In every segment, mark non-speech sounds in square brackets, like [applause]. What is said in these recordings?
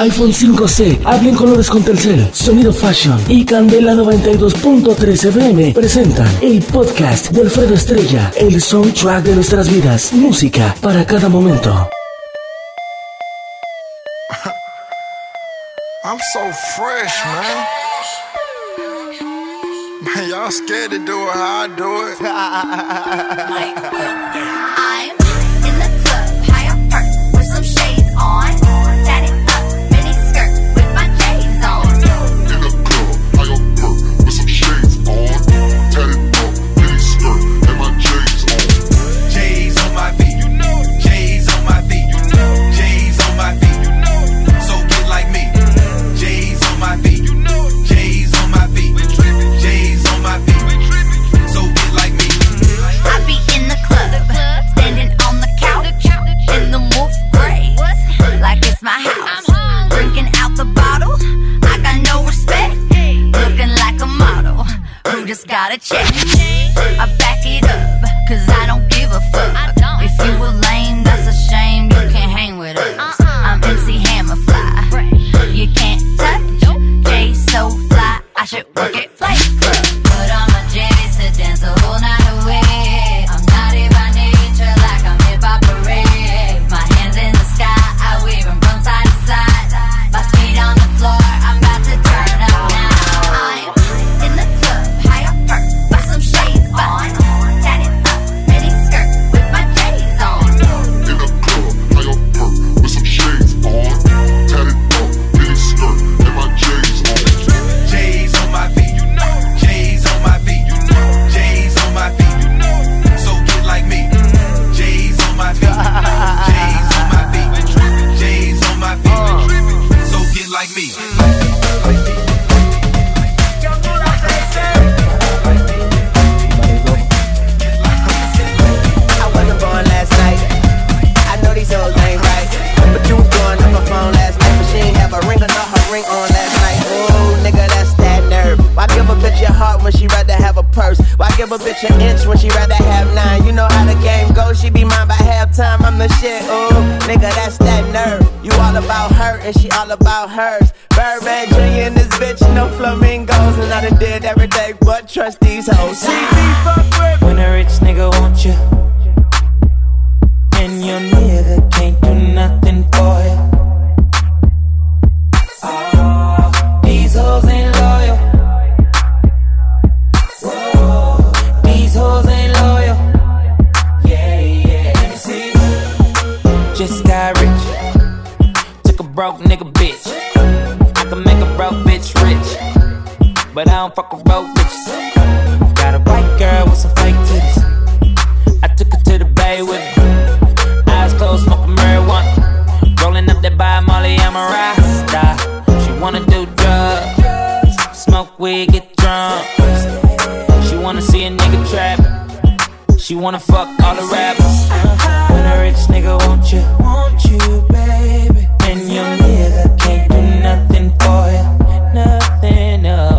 iPhone 5C, hablen colores con Telcel, Sonido Fashion y Candela 92.3 FM presentan el podcast de Alfredo Estrella, el soundtrack de nuestras vidas, música para cada momento. [laughs] I'm so fresh, man. man y'all scared to do it I do it. [laughs] I'm An inch when she rather have nine. You know how the game goes, she be mine by halftime. I'm the shit, ooh, nigga, that's that nerve. You all about her and she all about her. Uh, she wanna see a nigga trap. She wanna fuck all the rappers. When a rich nigga want you, want you, baby. And your nigga can't do nothing for you, nothing. Else.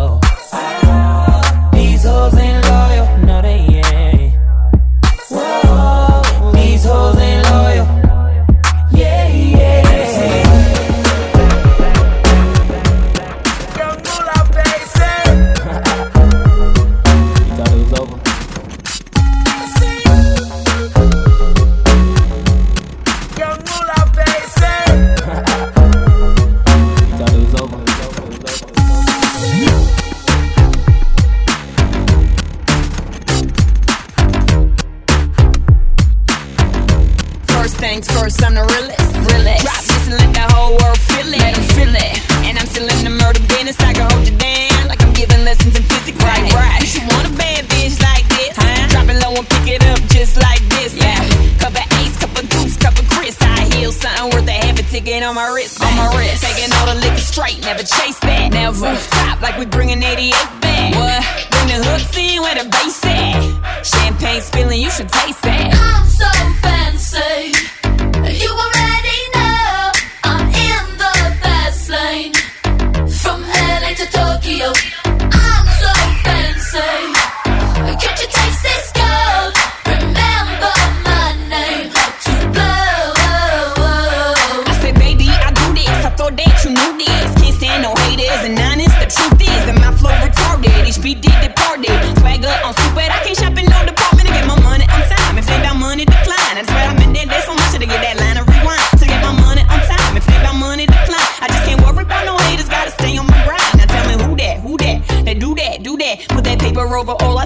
basic. Champagne spilling, you should taste it. I'm so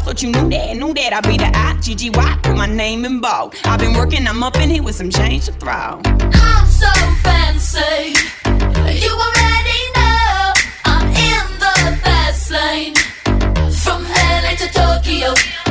thought you knew that, knew that. I be the I, G G Y. Put my name in bold. I've been working, I'm up in here with some change to throw. I'm so fancy. You already know I'm in the fast lane. From LA to Tokyo.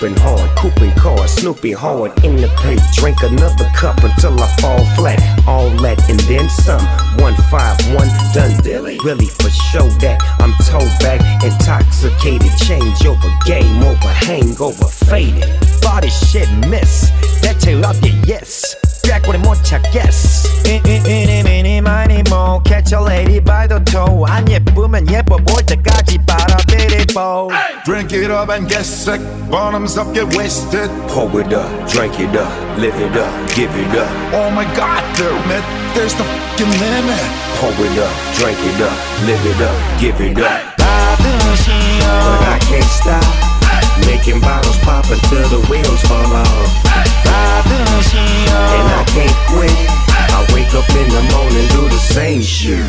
Boy hard, cooping cars, Snoopy hard in the paint. Drink another cup until I fall flat. All that and then some. One five one done dilly. Really for show that I'm toe back, intoxicated. Change over, game over, hangover, faded. Body shit miss. That tail up your yes. Back with more guess. 이니 미니 마니 모 catch a lady by the toe 안 예쁘면 예뻐 보일 때까지 빨아들이고 Drink it up and get sick. Bottoms up, get wasted. Pour it up, drink it up, live it up, give it up. Oh my god, damn it. There's no fucking limit. Pour it up, drink it up, live it up, give it up. 받으시오 But I can't stop. Making bottles pop until the wheels fall off. And I can't quit. I wake up in the morning, do the same shit.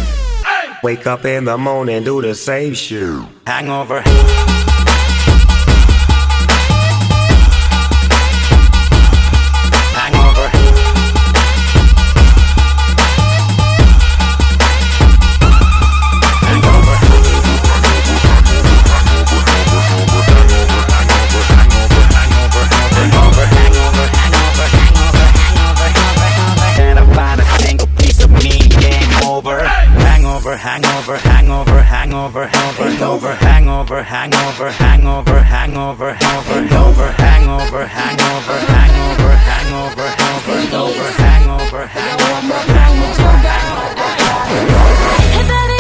Wake up in the morning, do the same shit. Hangover. hangover, hangover, hangover, hangover, hangover, hangover, hangover, hangover, hangover, hangover, hangover, hangover, hangover, hangover, hangover, hangover. Hey, baby.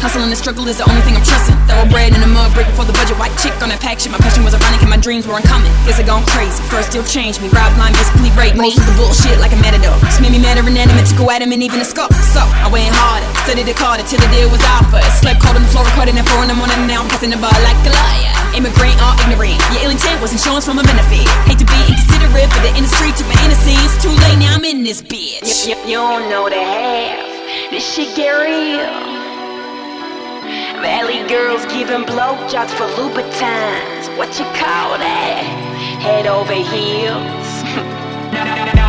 Hustle and the struggle is the only thing I'm trusting. Thorough bread in the mud, break before the budget. White chick on that pack shit. My passion was ironic and my dreams were uncommon. Guess I gone crazy. First still changed me. Rob line basically rape me. Most of the bullshit like a matador. Just made me mad or inanimate to go at him and even a scope. So I went harder, studied it harder till the deal was offered. Slept cold on the floor, recording at four in the morning. Now I'm passing the bar like a liar. Immigrant or ignorant. Your ill intent was insurance from a benefit. Hate to be inconsiderate, but the industry took my innocence. Too late now I'm in this bitch. You, you don't know the half. This shit get real. Valley girls giving blowjobs for Louboutins. What you call that? Head over heels. [laughs]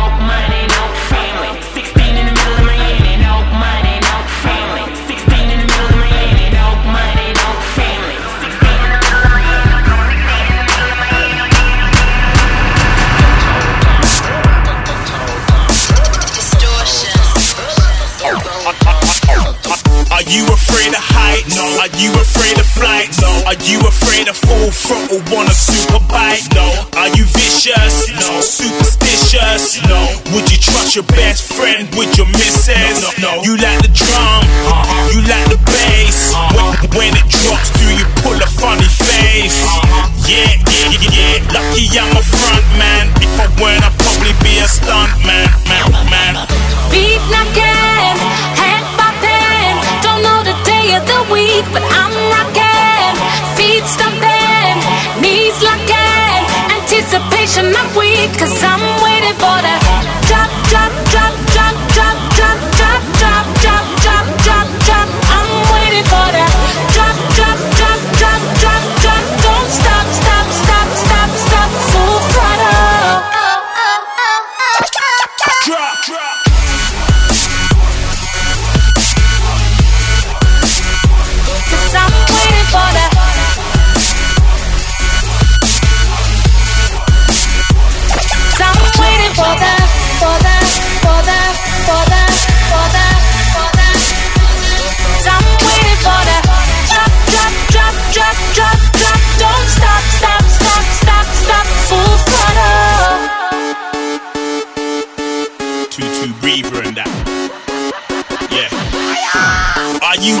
Are you afraid of height? No. Are you afraid of flights? No. Are you afraid of full throttle on a super bike? No. Are you vicious? No. Superstitious? No. Would you trust your best friend with your missus? No. no. You like the drum? Uh -huh. You like the bass? Uh When, when it drops, do you pull a funny face? Yeah, yeah, yeah, yeah. Lucky I'm a front man. If I weren't, I'd probably be a stunt man, man, man. Feet knocking, week, but I'm rocking. Feet stomping, knees locking. Anticipation I'm weak, cause I'm waiting for the drop, drop, drop, drop, drop, drop, drop, drop, drop, drop, drop, drop. I'm waiting for the drop, drop, drop, drop, drop, drop.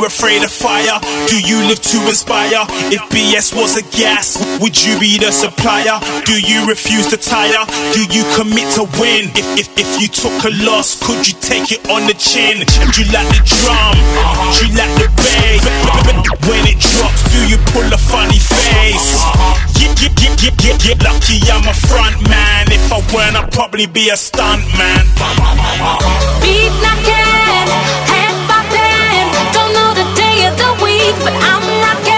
Afraid of fire? Do you live to inspire? If BS was a gas, would you be the supplier? Do you refuse to tire? Do you commit to win? If if, if you took a loss, could you take it on the chin? Do you like the drum? Do you like the bass? When it drops, do you pull a funny face? Get, yeah, yeah, yeah, yeah, yeah. Lucky I'm a front man. If I weren't, I'd probably be a stunt man. Beat knocking, of the week, but I'm rocking.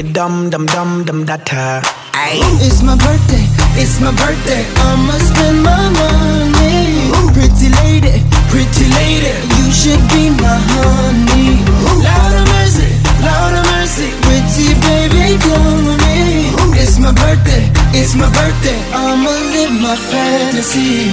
it dumb, dumb, dumb, dumb, data. Uh, Aye. It's my birthday, it's my birthday. I'ma spend my money. Ooh. Pretty lady, pretty lady, you should be my honey. Ooh. Loud of mercy, loud of mercy, pretty baby, come with me. Ooh. It's my birthday, it's my birthday. I'ma live my fantasy.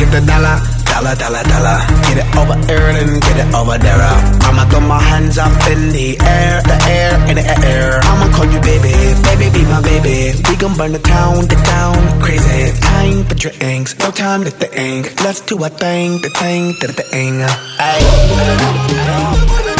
get the dollar, dollar, dollar, dollar. Get it over here and get it over there. I'ma throw my hands up in the air, the air, in the air. I'ma call you baby, baby, be my baby. We gon' burn the town, the town, crazy. Time for drinks, no time to think. Let's do a thing, the thing, the thing. Ay.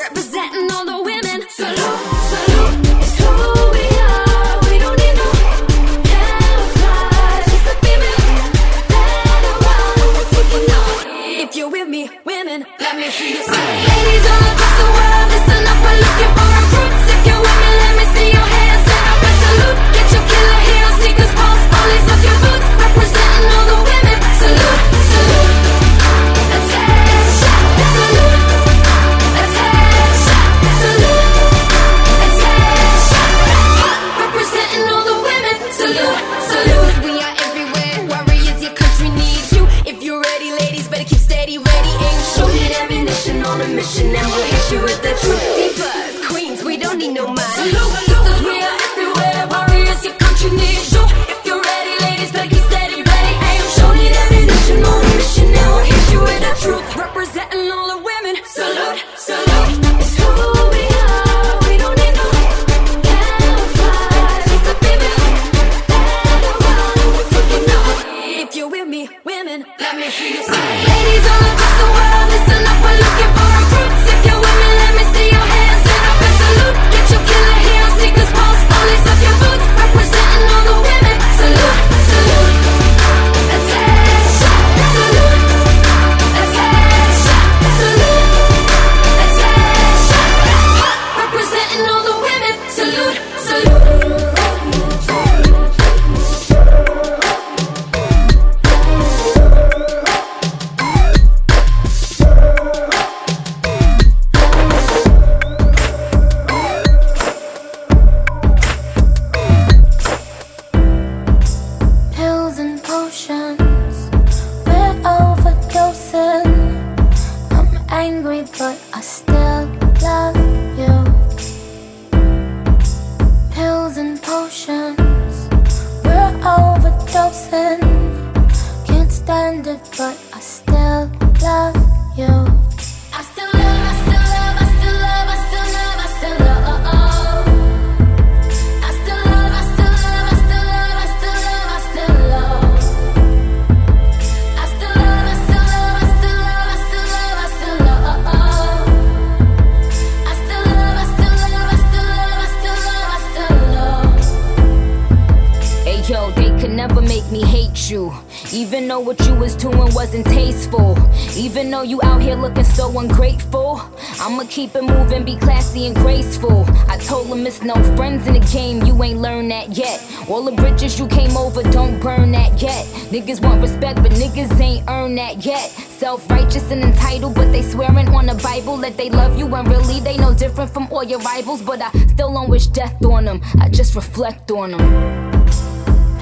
keep it moving, be classy and graceful. I told him it's no friends in the game, you ain't learned that yet. All the bridges you came over, don't burn that yet. Niggas want respect, but niggas ain't earned that yet. Self righteous and entitled, but they swearing on the Bible that they love you when really they no different from all your rivals. But I still don't wish death on them, I just reflect on them.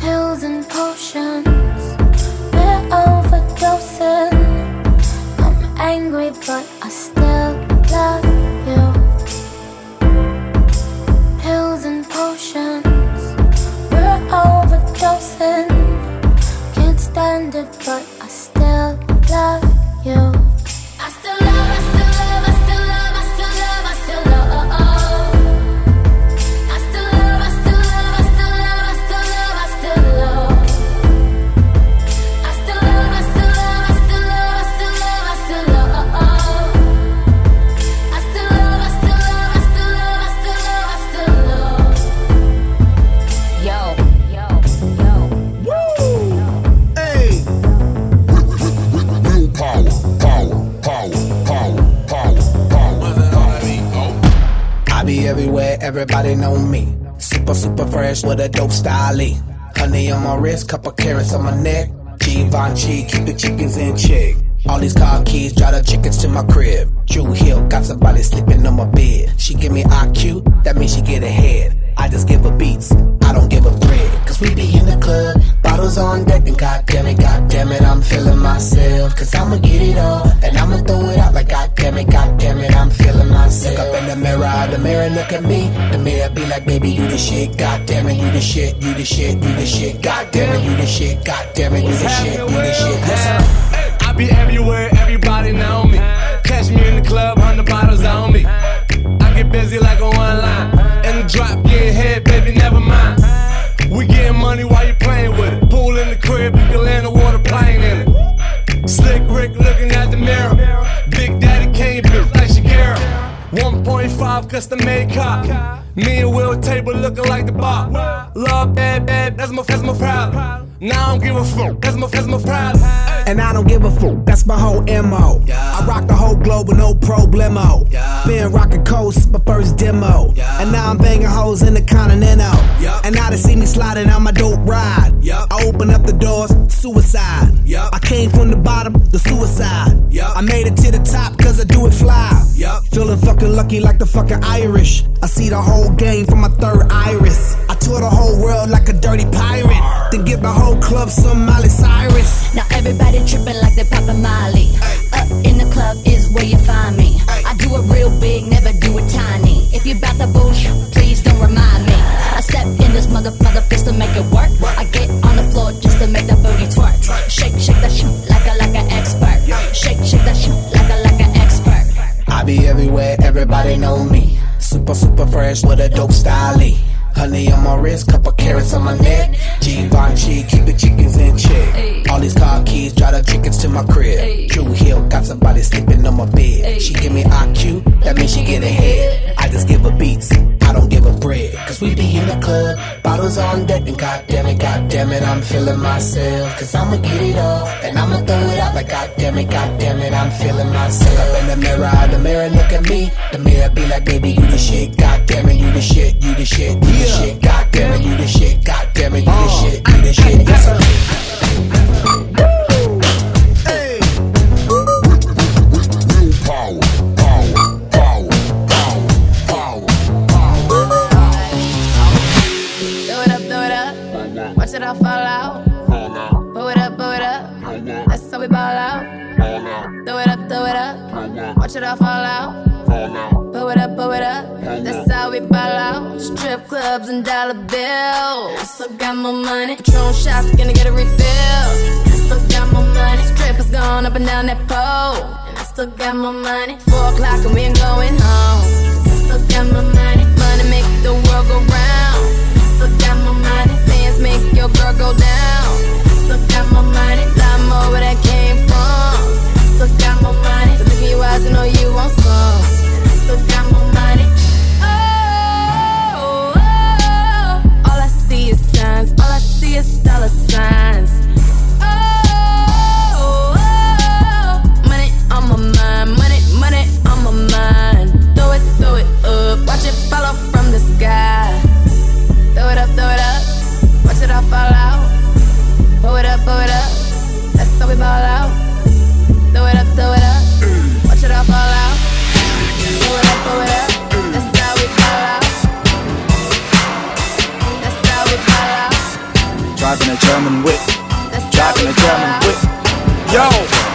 Pills and potions, we're overdosing. I'm angry, but I still but I still love you. Everybody know me. Super, super fresh with a dope style. Honey on my wrist, couple carats on my neck. Givenchy, keep the chickens in check. All these car keys, drive the chickens to my crib. Drew Hill, got somebody sleeping on my bed. She give me IQ, that means she get ahead. I just give her beats, I don't give her bread. Cause we be in the club, bottles on deck, and goddamn it, goddamn it, I'm feeling myself. Cause I'ma get it all, and I'ma throw the mirror, mirror look at me. The mirror be like, baby, you the shit, goddamn it, you the shit, you the shit, you the shit, goddamn it, you the shit, goddamn it, you the shit, you the shit. Listen. I be everywhere, everybody know me. Catch me in the club, hundred bottles on me. I get busy like custom made car. Me and Will table looking like the bar. Love bad, bad, that's my, that's my problem. Now I don't give a fuck, that's my, that's my problem. And I don't give a fuck, that's my whole MO. I rock the whole globe with no problemo. Been rocking coast, my first demo. And now I'm banging hoes in the continental. And now they see me sliding on my dope ride. I open up the doors, suicide. I came from the bottom, the suicide. I made it to the top cause I do it fly. Feeling fucking lucky like the fucking Irish. I see the whole game from my third iris. Give my whole club some Miley Cyrus. Now everybody tripping like they poppin' Molly. Up feeling myself. Cause I'ma get it all, and I'ma throw it out like goddamn it, goddamn it, I'm feeling myself. Up in the mirror, the mirror look at me. The mirror be like, baby, you the shit, goddamn it, you the shit, you the shit, you the shit, Watch it all fall out. Pull it up, pull it up. That's how we ball out. Throw it up, throw it up. Watch it all fall out. Pull it up, pull it up. That's how we ball out. Strip clubs and dollar bills. I still got more money. Patron shots, gonna get a refill. I still got more money. Strippers going up and down that pole. And I still got more money. Four o'clock and we ain't going home. I still got more money. Money make the world go round money, still got my money, where that came from. Still got my money, look in your eyes know you want some. Still got my money. Oh, oh, oh, all I see is signs, all I see is dollar signs. Oh, oh, oh, money on my mind, money, money on my mind. Throw it, throw it up, watch it from the sky. Throw it up, throw it up fall out? It up, it up. That's how we ball out. Throw it up, throw it up. Watch it all fall out. It up, it up. Driving a German whip. Driving a German whip. Yo.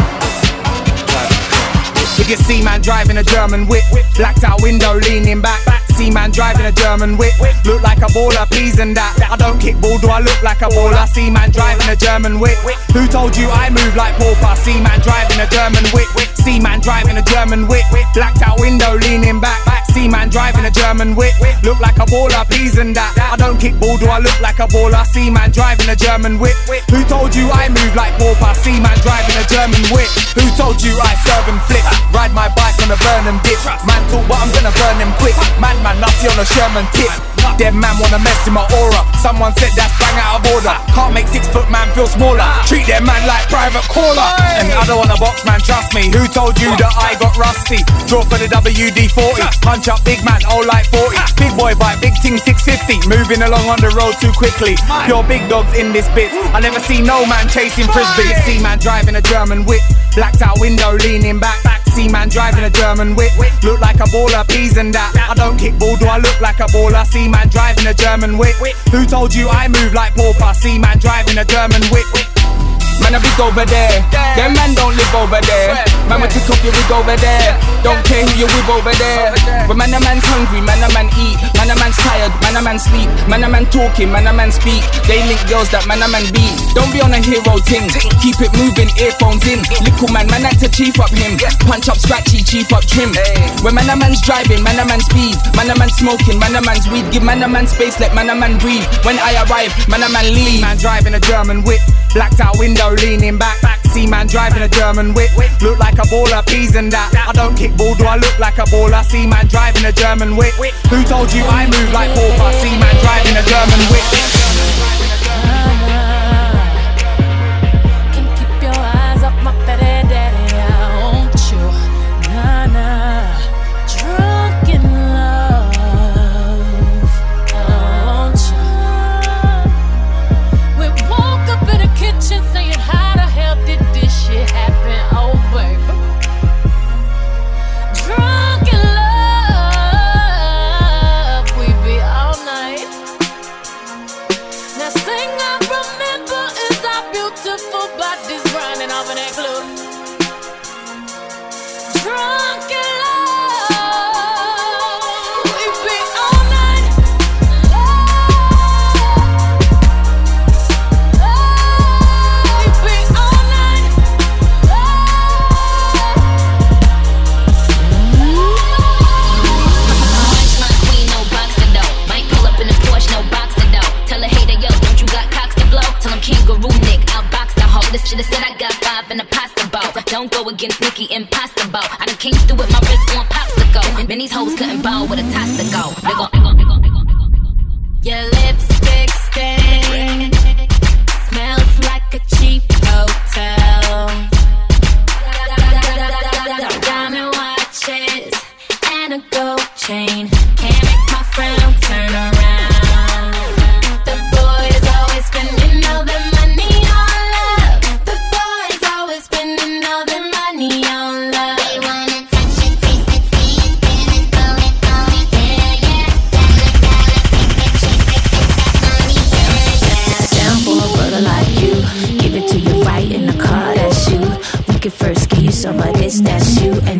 Look at C-Man driving a German whip. Blacked out window, leaning back. C-Man driving a German whip. Look like a baller, please and that. I don't kick ball, do I look like a baller? C-Man driving a German whip. Who told you I move like pauper? C-Man driving a German whip. C-Man driving a German whip. Blacked out window, leaning back. C-Man driving a German whip. Look like a baller, please and that. I don't kick ball, do I look like a baller? C-Man driving a German whip. Who told you I move like pauper? C-Man driving a German whip. Who told you I serve and flip? Ride my bike on a Burnham dip. Man talk, but I'm gonna burn them quick. Man, man, nutty on a Sherman tip. Dead man wanna mess in my aura. Someone said that's bang out of order. Can't make six foot man feel smaller. Treat their man like private caller. And I don't wanna box man, trust me. Who told you that I got rusty? Draw for the WD 40. Punch up big man, all like 40. Big boy bite, big ting 650. Moving along on the road too quickly. Pure big dogs in this bit. I never see no man chasing frisbee. See man driving a German whip. Blacked out window leaning back. See man driving a German whip. Look like a baller, peas and that. I don't kick ball, do I look like a baller? See man driving a German whip. Who told you I move like pauper? See man driving a German whip. Man, I big over there. Them man don't live over there. Man, we take off your wig over there. Don't care who you with over there. But man, a man's hungry, man, a man eat. Man, a man's tired, man, a man sleep. Man, a man talking, man, a man speak. They link girls that man, a man beat. Don't be on a hero ting. Keep it moving, earphones in. Mm. Little man, man, act to chief up him. Punch up scratchy, chief up trim. When man, a man's driving, man, a man speed. Man, a man smoking, man, a man's weed. Give man, a man space, let man, a man breathe. When I arrive, man, a man leave. Man driving a German whip. Blacked out window leaning back. See man driving a German whip. Look like a baller, peas and that. I don't kick ball, do I look like a baller? See man driving a German whip. Who told you I move like pauper? See man driving a German whip.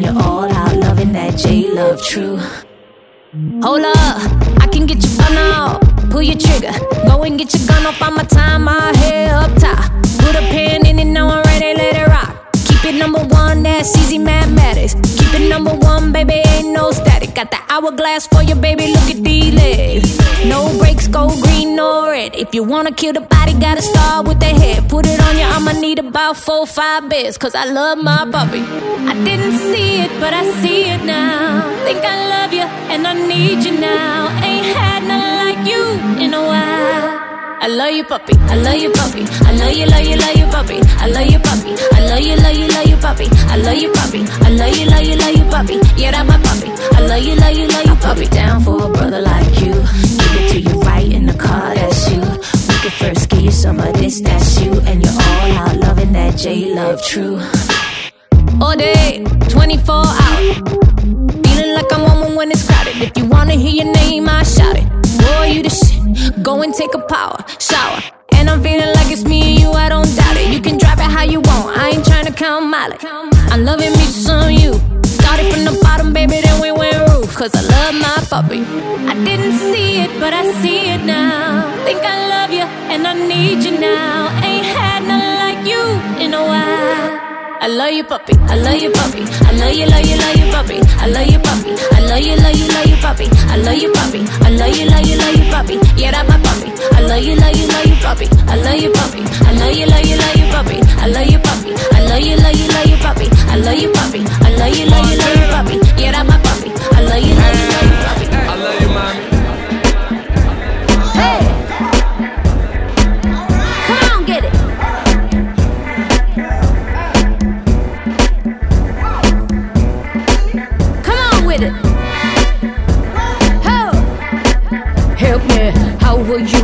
You're all out loving that J Love true. Hold up, I can get you fun out. Pull your trigger, go and get your gun off. I'ma tie my hair up top. Put a pen in it, now I'm Keep it number one, that's easy mathematics. Keep it number one, baby, ain't no static. Got the hourglass for you, baby, look at these legs. No brakes, go green or red. If you wanna kill the body, gotta start with the head. Put it on you, I'ma need about four, five bits. Cause I love my puppy. I didn't see it, but I see it now. Think I love you, and I need you now. Ain't had nothing like you in a while. I love you, puppy. I love you, puppy. I love you, love you, love you, puppy. I love you, puppy. I love you, love you, love you, puppy. I love you, puppy. I love you, love you, love you, puppy. Yeah, that my puppy. I love you, love you, love you, puppy. Down for a brother like you. Give it to you right in the car, that's you. We can first give you some of this, that's you. And you're all out loving that J Love true. All day, 24 hours like I'm on when it's crowded. If you wanna hear your name, I shout it. Boy, you the shit. Go and take a power shower. And I'm feeling like it's me and you, I don't doubt it. You can drive it how you want, I ain't trying to count mileage. I'm loving me some you. Started from the bottom, baby, then we went roof. Cause I love my puppy. I didn't see it, but I see it now. Think I love you, and I need you now. I love you, puppy. I love you, puppy. I love you, love you, love you, puppy. I love you, puppy. I love you, love you, love you, puppy. I love you, puppy. I love you, love you, love you, puppy. Yeah, that my puppy. I love you, love you, love you, puppy. I love you, puppy. I love you, love you, love you, puppy. I love you, puppy. I love you, love you, love you, puppy. I love you, puppy. I love you, love you, love you, puppy. Yeah, that my puppy. I love you, love you, love you. you